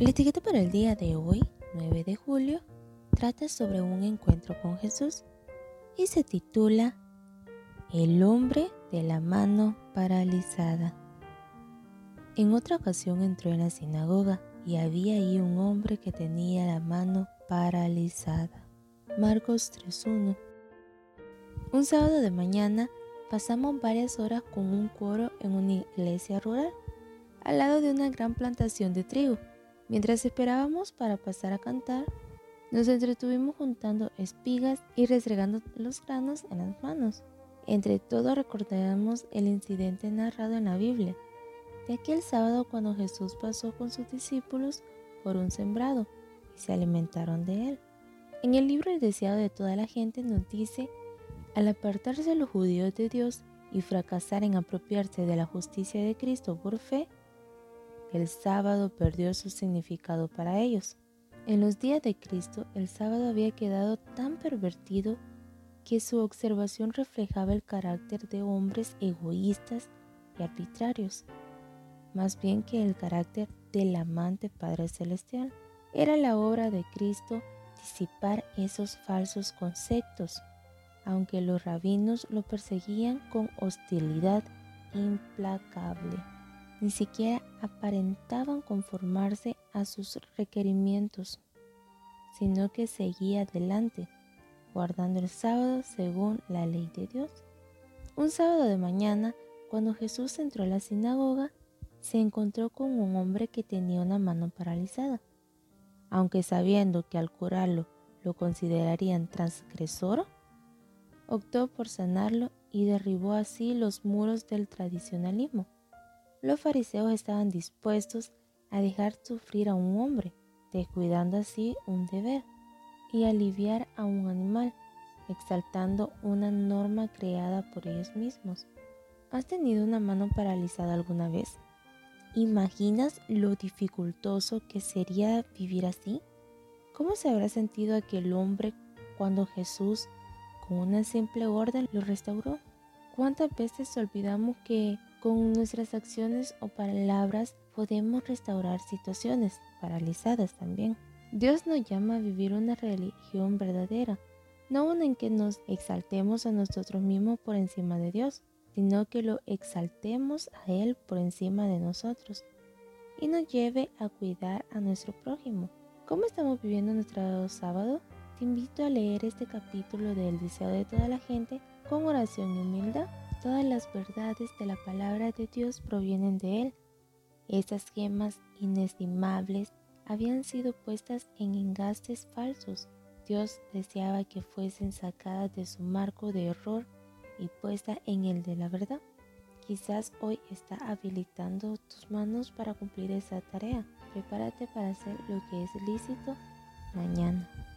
La etiqueta para el día de hoy, 9 de julio, trata sobre un encuentro con Jesús y se titula El hombre de la mano paralizada. En otra ocasión entró en la sinagoga y había ahí un hombre que tenía la mano paralizada. Marcos 3.1 Un sábado de mañana pasamos varias horas con un coro en una iglesia rural, al lado de una gran plantación de trigo. Mientras esperábamos para pasar a cantar, nos entretuvimos juntando espigas y restregando los granos en las manos. Entre todos recordamos el incidente narrado en la Biblia, de aquel sábado cuando Jesús pasó con sus discípulos por un sembrado y se alimentaron de él. En el libro El deseado de toda la gente nos dice, al apartarse los judíos de Dios y fracasar en apropiarse de la justicia de Cristo por fe, el sábado perdió su significado para ellos. En los días de Cristo, el sábado había quedado tan pervertido que su observación reflejaba el carácter de hombres egoístas y arbitrarios, más bien que el carácter del amante Padre Celestial. Era la obra de Cristo disipar esos falsos conceptos, aunque los rabinos lo perseguían con hostilidad implacable. Ni siquiera aparentaban conformarse a sus requerimientos, sino que seguía adelante, guardando el sábado según la ley de Dios. Un sábado de mañana, cuando Jesús entró a la sinagoga, se encontró con un hombre que tenía una mano paralizada. Aunque sabiendo que al curarlo lo considerarían transgresor, optó por sanarlo y derribó así los muros del tradicionalismo. Los fariseos estaban dispuestos a dejar sufrir a un hombre, descuidando así un deber, y aliviar a un animal, exaltando una norma creada por ellos mismos. ¿Has tenido una mano paralizada alguna vez? ¿Imaginas lo dificultoso que sería vivir así? ¿Cómo se habrá sentido aquel hombre cuando Jesús, con una simple orden, lo restauró? ¿Cuántas veces olvidamos que con nuestras acciones o palabras podemos restaurar situaciones paralizadas también? Dios nos llama a vivir una religión verdadera, no una en que nos exaltemos a nosotros mismos por encima de Dios, sino que lo exaltemos a Él por encima de nosotros y nos lleve a cuidar a nuestro prójimo. ¿Cómo estamos viviendo nuestro sábado? Te invito a leer este capítulo del Deseo de toda la gente con oración y humildad. Todas las verdades de la palabra de Dios provienen de Él. Estas gemas inestimables habían sido puestas en engastes falsos. Dios deseaba que fuesen sacadas de su marco de error y puesta en el de la verdad. Quizás hoy está habilitando tus manos para cumplir esa tarea. Prepárate para hacer lo que es lícito mañana.